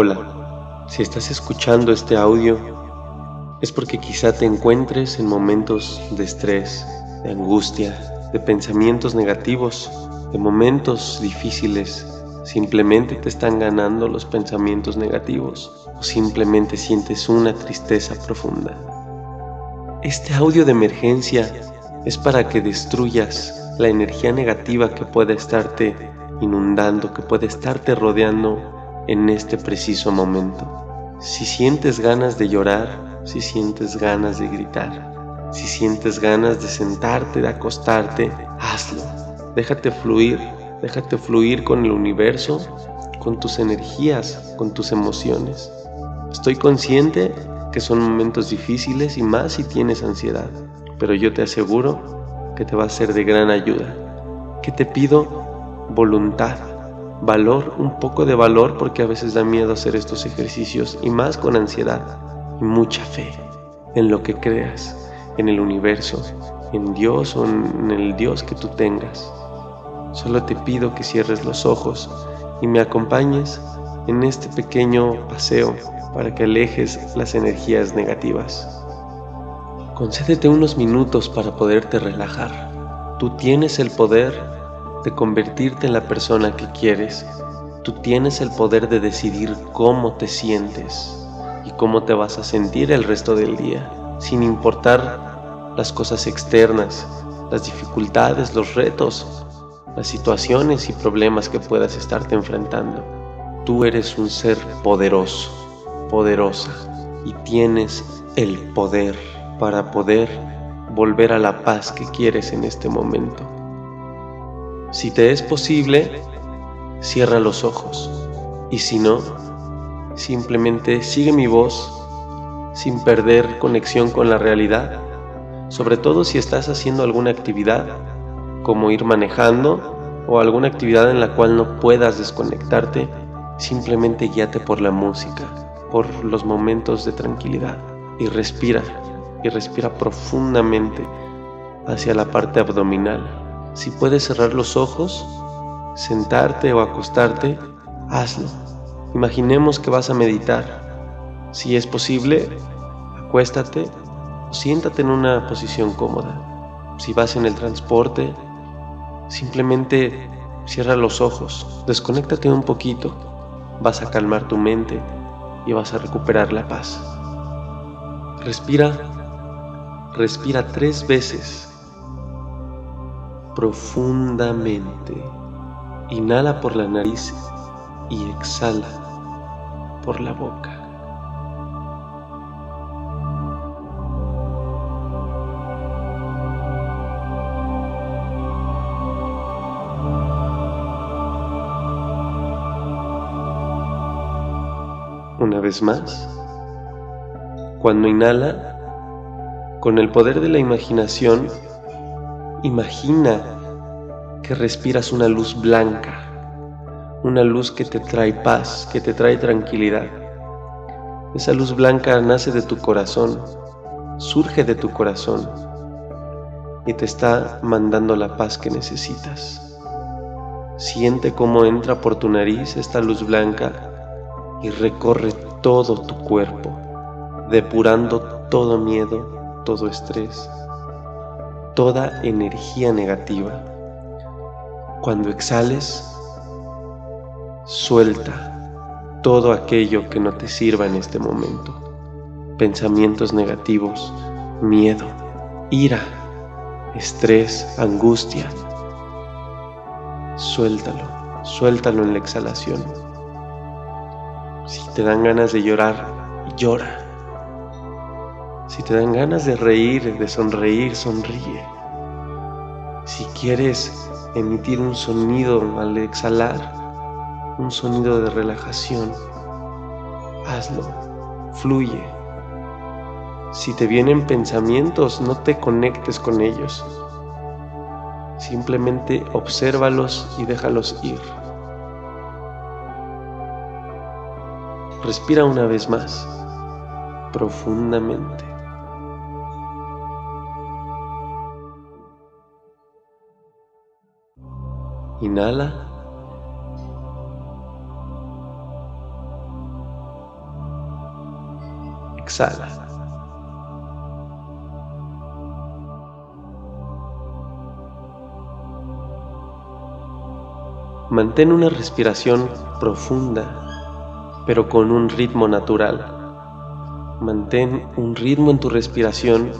Hola, si estás escuchando este audio es porque quizá te encuentres en momentos de estrés, de angustia, de pensamientos negativos, de momentos difíciles. Simplemente te están ganando los pensamientos negativos o simplemente sientes una tristeza profunda. Este audio de emergencia es para que destruyas la energía negativa que puede estarte inundando, que puede estarte rodeando en este preciso momento. Si sientes ganas de llorar, si sientes ganas de gritar, si sientes ganas de sentarte, de acostarte, hazlo. Déjate fluir, déjate fluir con el universo, con tus energías, con tus emociones. Estoy consciente que son momentos difíciles y más si tienes ansiedad, pero yo te aseguro que te va a ser de gran ayuda. Que te pido voluntad, valor, un poco de valor porque a veces da miedo hacer estos ejercicios y más con ansiedad y mucha fe en lo que creas, en el universo, en Dios o en el Dios que tú tengas. Solo te pido que cierres los ojos y me acompañes en este pequeño paseo para que alejes las energías negativas. Concédete unos minutos para poderte relajar. Tú tienes el poder de convertirte en la persona que quieres. Tú tienes el poder de decidir cómo te sientes y cómo te vas a sentir el resto del día, sin importar las cosas externas, las dificultades, los retos, las situaciones y problemas que puedas estarte enfrentando. Tú eres un ser poderoso poderosa y tienes el poder para poder volver a la paz que quieres en este momento. Si te es posible, cierra los ojos y si no, simplemente sigue mi voz sin perder conexión con la realidad, sobre todo si estás haciendo alguna actividad, como ir manejando o alguna actividad en la cual no puedas desconectarte, simplemente guíate por la música por los momentos de tranquilidad y respira y respira profundamente hacia la parte abdominal. Si puedes cerrar los ojos, sentarte o acostarte, hazlo. Imaginemos que vas a meditar. Si es posible, acuéstate o siéntate en una posición cómoda. Si vas en el transporte, simplemente cierra los ojos, desconéctate un poquito, vas a calmar tu mente y vas a recuperar la paz. Respira, respira tres veces profundamente. Inhala por la nariz y exhala por la boca. Una vez más, cuando inhala, con el poder de la imaginación, imagina que respiras una luz blanca, una luz que te trae paz, que te trae tranquilidad. Esa luz blanca nace de tu corazón, surge de tu corazón y te está mandando la paz que necesitas. Siente cómo entra por tu nariz esta luz blanca y recorre todo tu cuerpo, depurando todo miedo, todo estrés, toda energía negativa. Cuando exhales, suelta todo aquello que no te sirva en este momento. Pensamientos negativos, miedo, ira, estrés, angustia. Suéltalo, suéltalo en la exhalación. Si te dan ganas de llorar, llora. Si te dan ganas de reír, de sonreír, sonríe. Si quieres emitir un sonido al exhalar, un sonido de relajación, hazlo, fluye. Si te vienen pensamientos, no te conectes con ellos. Simplemente obsérvalos y déjalos ir. Respira una vez más, profundamente. Inhala. exhala. Mantén una respiración profunda, pero con un ritmo natural. Mantén un ritmo en tu respiración,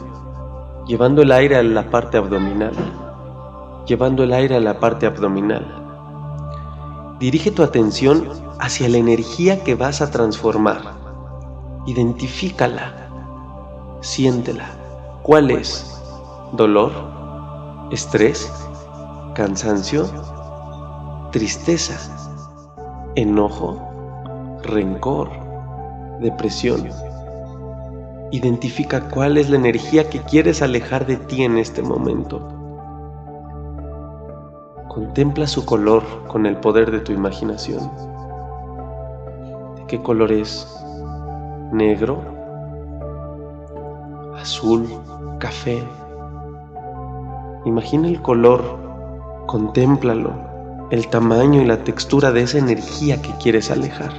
llevando el aire a la parte abdominal. Llevando el aire a la parte abdominal. Dirige tu atención hacia la energía que vas a transformar. Identifícala. Siéntela. ¿Cuál es? ¿Dolor? ¿Estrés? ¿Cansancio? tristeza, enojo, rencor, depresión. Identifica cuál es la energía que quieres alejar de ti en este momento. Contempla su color con el poder de tu imaginación. ¿De qué color es? ¿Negro? ¿Azul? ¿Café? Imagina el color, contémplalo el tamaño y la textura de esa energía que quieres alejar.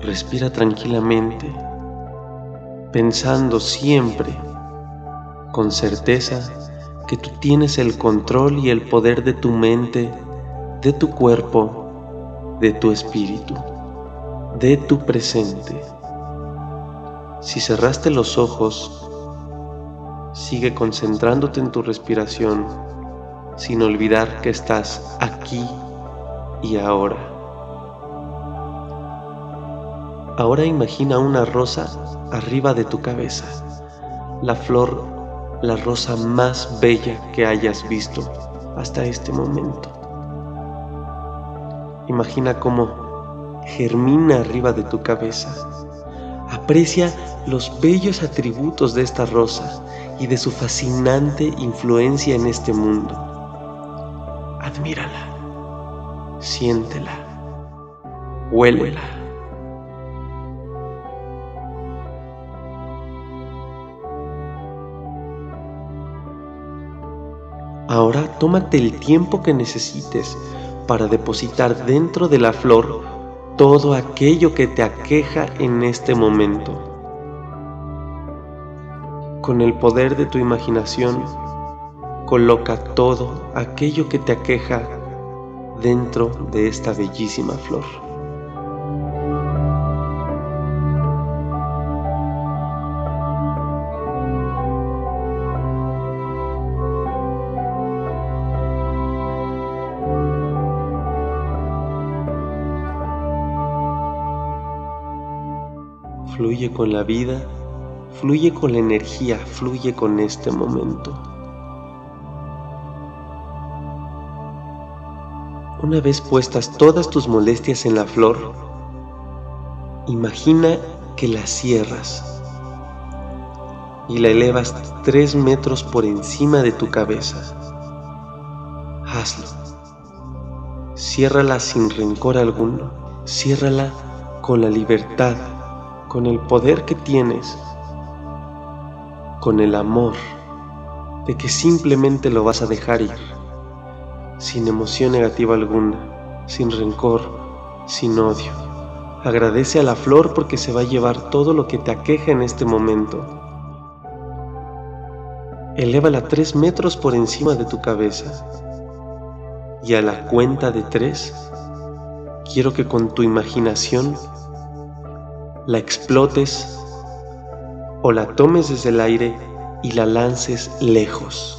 Respira tranquilamente, pensando siempre, con certeza, que tú tienes el control y el poder de tu mente, de tu cuerpo, de tu espíritu, de tu presente. Si cerraste los ojos, Sigue concentrándote en tu respiración sin olvidar que estás aquí y ahora. Ahora imagina una rosa arriba de tu cabeza, la flor, la rosa más bella que hayas visto hasta este momento. Imagina cómo germina arriba de tu cabeza. Aprecia los bellos atributos de esta rosa y de su fascinante influencia en este mundo. Admírala, siéntela, huélela. Ahora tómate el tiempo que necesites para depositar dentro de la flor todo aquello que te aqueja en este momento con el poder de tu imaginación, coloca todo aquello que te aqueja dentro de esta bellísima flor. Fluye con la vida Fluye con la energía, fluye con este momento. Una vez puestas todas tus molestias en la flor, imagina que la cierras y la elevas tres metros por encima de tu cabeza. Hazlo. Ciérrala sin rencor alguno. Ciérrala con la libertad, con el poder que tienes con el amor de que simplemente lo vas a dejar ir, sin emoción negativa alguna, sin rencor, sin odio. Agradece a la flor porque se va a llevar todo lo que te aqueja en este momento. Elévala tres metros por encima de tu cabeza y a la cuenta de tres quiero que con tu imaginación la explotes o la tomes desde el aire y la lances lejos.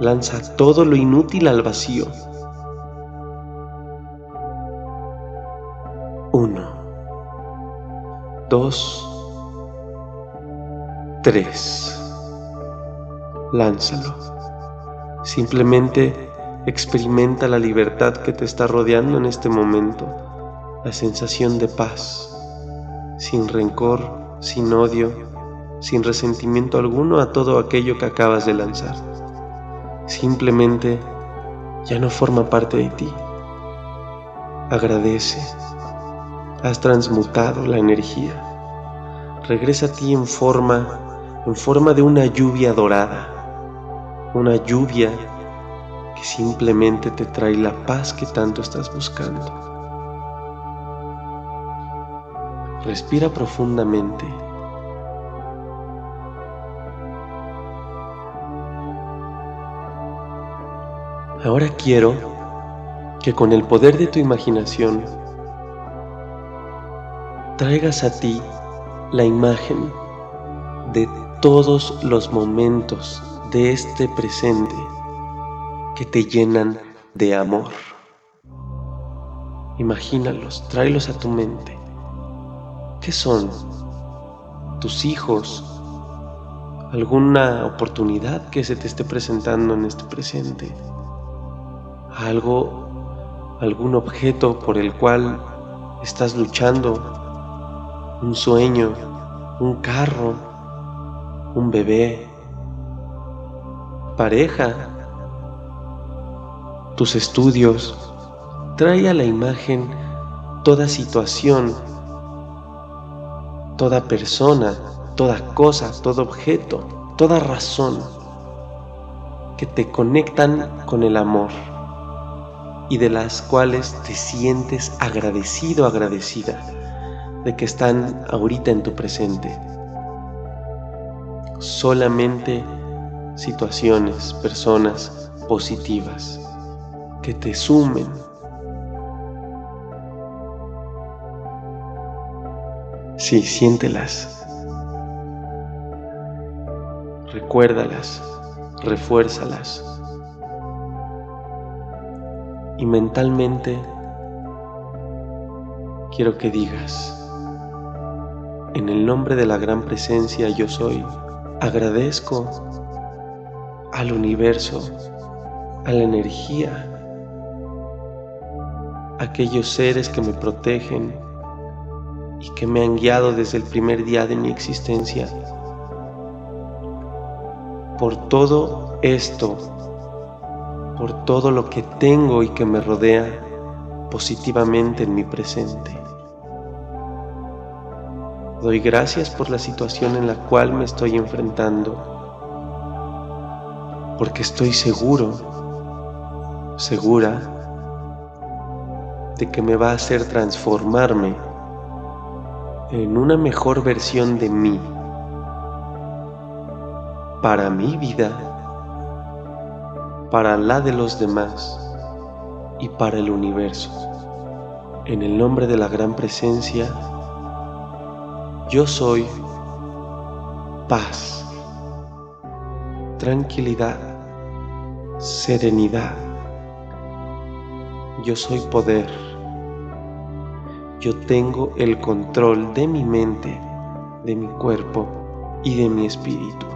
Lanza todo lo inútil al vacío. Uno, dos, tres. Lánzalo. Simplemente experimenta la libertad que te está rodeando en este momento, la sensación de paz, sin rencor, sin odio, sin resentimiento alguno a todo aquello que acabas de lanzar. Simplemente ya no forma parte de ti. Agradece. Has transmutado la energía. Regresa a ti en forma en forma de una lluvia dorada. Una lluvia que simplemente te trae la paz que tanto estás buscando. Respira profundamente. Ahora quiero que con el poder de tu imaginación traigas a ti la imagen de todos los momentos de este presente que te llenan de amor. Imagínalos, tráelos a tu mente. ¿Qué son? ¿Tus hijos? ¿Alguna oportunidad que se te esté presentando en este presente? ¿Algo, algún objeto por el cual estás luchando? ¿Un sueño? ¿Un carro? ¿Un bebé? ¿Pareja? tus estudios, trae a la imagen toda situación, toda persona, toda cosa, todo objeto, toda razón que te conectan con el amor y de las cuales te sientes agradecido, agradecida de que están ahorita en tu presente. Solamente situaciones, personas positivas que te sumen. Sí, siéntelas. Recuérdalas, refuérzalas. Y mentalmente quiero que digas, en el nombre de la gran presencia yo soy, agradezco al universo, a la energía, aquellos seres que me protegen y que me han guiado desde el primer día de mi existencia. Por todo esto, por todo lo que tengo y que me rodea positivamente en mi presente. Doy gracias por la situación en la cual me estoy enfrentando, porque estoy seguro, segura de que me va a hacer transformarme en una mejor versión de mí para mi vida, para la de los demás y para el universo. En el nombre de la gran presencia, yo soy paz, tranquilidad, serenidad. Yo soy poder. Yo tengo el control de mi mente, de mi cuerpo y de mi espíritu.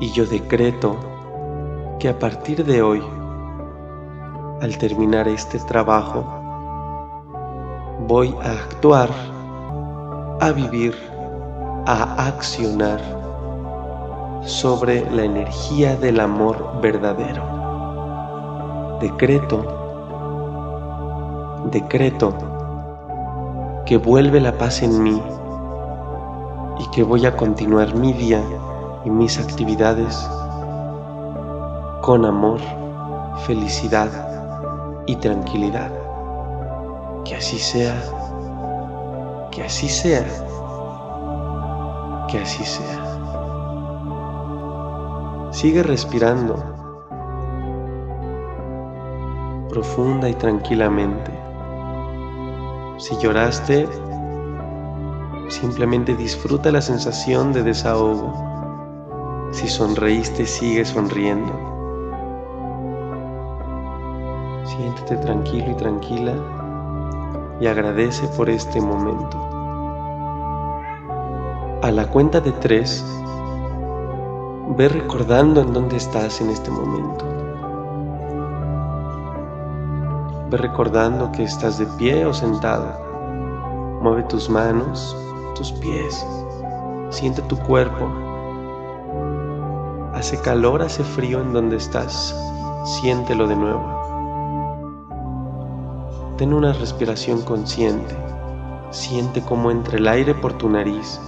Y yo decreto que a partir de hoy, al terminar este trabajo, voy a actuar, a vivir, a accionar sobre la energía del amor verdadero. Decreto decreto que vuelve la paz en mí y que voy a continuar mi día y mis actividades con amor, felicidad y tranquilidad. Que así sea, que así sea, que así sea. Sigue respirando profunda y tranquilamente. Si lloraste, simplemente disfruta la sensación de desahogo. Si sonreíste, sigue sonriendo. Siéntete tranquilo y tranquila y agradece por este momento. A la cuenta de tres, ve recordando en dónde estás en este momento. Ve recordando que estás de pie o sentado. Mueve tus manos, tus pies. Siente tu cuerpo. Hace calor, hace frío en donde estás. Siéntelo de nuevo. Ten una respiración consciente. Siente cómo entra el aire por tu nariz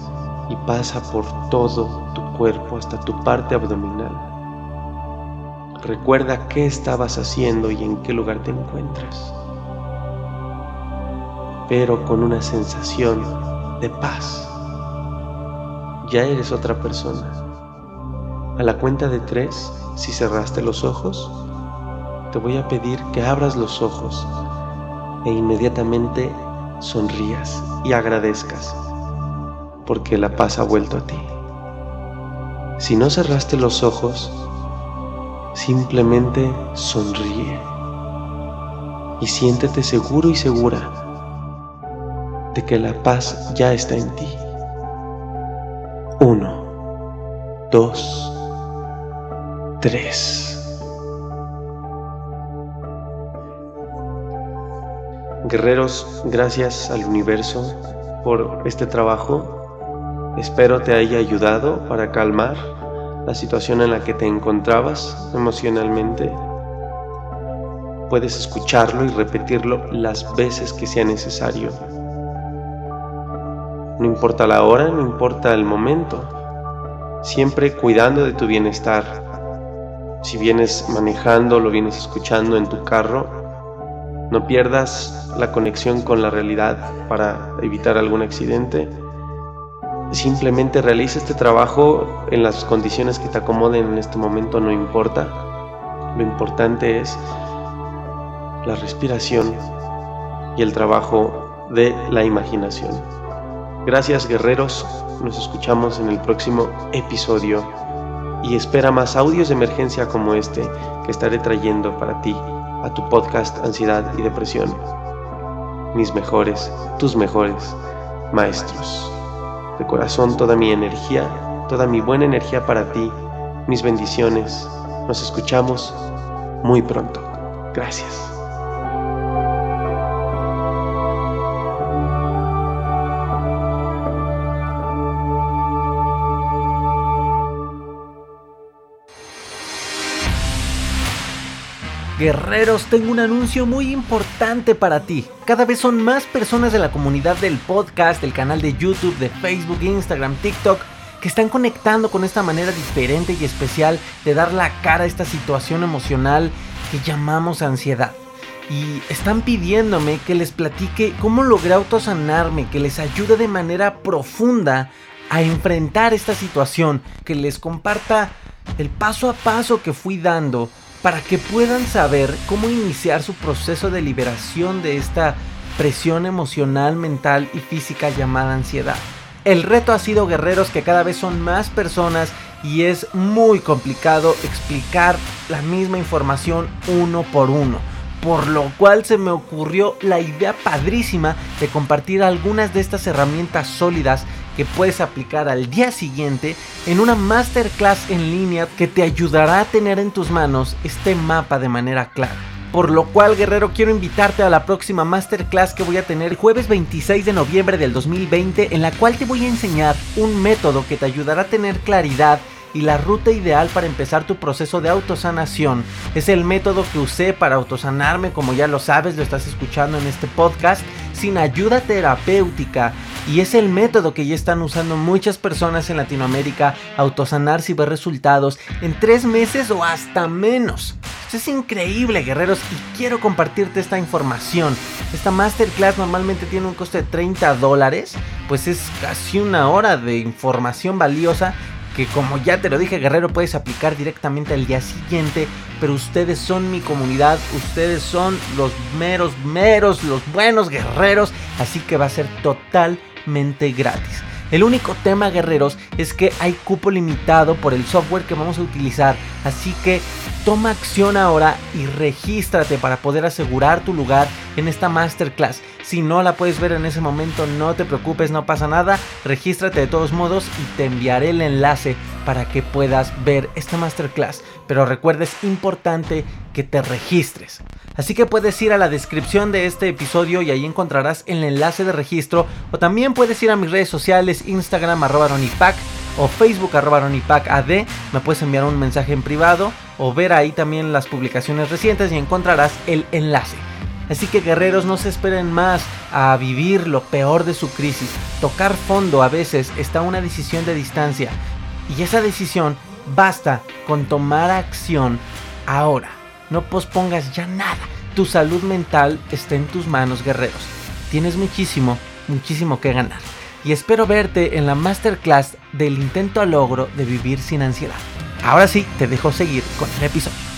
y pasa por todo tu cuerpo hasta tu parte abdominal. Recuerda qué estabas haciendo y en qué lugar te encuentras, pero con una sensación de paz. Ya eres otra persona. A la cuenta de tres, si cerraste los ojos, te voy a pedir que abras los ojos e inmediatamente sonrías y agradezcas porque la paz ha vuelto a ti. Si no cerraste los ojos, simplemente sonríe y siéntete seguro y segura de que la paz ya está en ti. Uno, dos, tres. Guerreros, gracias al universo por este trabajo Espero te haya ayudado para calmar la situación en la que te encontrabas emocionalmente. Puedes escucharlo y repetirlo las veces que sea necesario. No importa la hora, no importa el momento, siempre cuidando de tu bienestar. Si vienes manejando, lo vienes escuchando en tu carro, no pierdas la conexión con la realidad para evitar algún accidente simplemente realiza este trabajo en las condiciones que te acomoden en este momento, no importa. Lo importante es la respiración y el trabajo de la imaginación. Gracias guerreros, nos escuchamos en el próximo episodio y espera más audios de emergencia como este que estaré trayendo para ti a tu podcast Ansiedad y Depresión. Mis mejores, tus mejores maestros de corazón toda mi energía, toda mi buena energía para ti, mis bendiciones. Nos escuchamos muy pronto. Gracias. Guerreros, tengo un anuncio muy importante para ti. Cada vez son más personas de la comunidad del podcast, del canal de YouTube, de Facebook, Instagram, TikTok, que están conectando con esta manera diferente y especial de dar la cara a esta situación emocional que llamamos ansiedad. Y están pidiéndome que les platique cómo logré autosanarme, que les ayude de manera profunda a enfrentar esta situación, que les comparta el paso a paso que fui dando para que puedan saber cómo iniciar su proceso de liberación de esta presión emocional, mental y física llamada ansiedad. El reto ha sido guerreros que cada vez son más personas y es muy complicado explicar la misma información uno por uno. Por lo cual se me ocurrió la idea padrísima de compartir algunas de estas herramientas sólidas que puedes aplicar al día siguiente en una masterclass en línea que te ayudará a tener en tus manos este mapa de manera clara. Por lo cual, guerrero, quiero invitarte a la próxima masterclass que voy a tener el jueves 26 de noviembre del 2020, en la cual te voy a enseñar un método que te ayudará a tener claridad y la ruta ideal para empezar tu proceso de autosanación. Es el método que usé para autosanarme, como ya lo sabes, lo estás escuchando en este podcast, sin ayuda terapéutica. Y es el método que ya están usando muchas personas en Latinoamérica, autosanar si ver resultados en tres meses o hasta menos. Es increíble, guerreros, y quiero compartirte esta información. Esta masterclass normalmente tiene un coste de 30 dólares, pues es casi una hora de información valiosa que como ya te lo dije guerrero puedes aplicar directamente al día siguiente, pero ustedes son mi comunidad, ustedes son los meros, meros, los buenos guerreros, así que va a ser gratis. El único tema, guerreros, es que hay cupo limitado por el software que vamos a utilizar. Así que toma acción ahora y regístrate para poder asegurar tu lugar en esta masterclass. Si no la puedes ver en ese momento, no te preocupes, no pasa nada. Regístrate de todos modos y te enviaré el enlace para que puedas ver esta masterclass. Pero recuerda, es importante que te registres. Así que puedes ir a la descripción de este episodio y ahí encontrarás el enlace de registro. O también puedes ir a mis redes sociales, Instagram arroba ronipac o Facebook arroba ronipacad. Me puedes enviar un mensaje en privado o ver ahí también las publicaciones recientes y encontrarás el enlace. Así que guerreros no se esperen más a vivir lo peor de su crisis. Tocar fondo a veces está una decisión de distancia y esa decisión basta con tomar acción ahora. No pospongas ya nada. Tu salud mental está en tus manos, guerreros. Tienes muchísimo, muchísimo que ganar. Y espero verte en la masterclass del intento a logro de vivir sin ansiedad. Ahora sí, te dejo seguir con el episodio.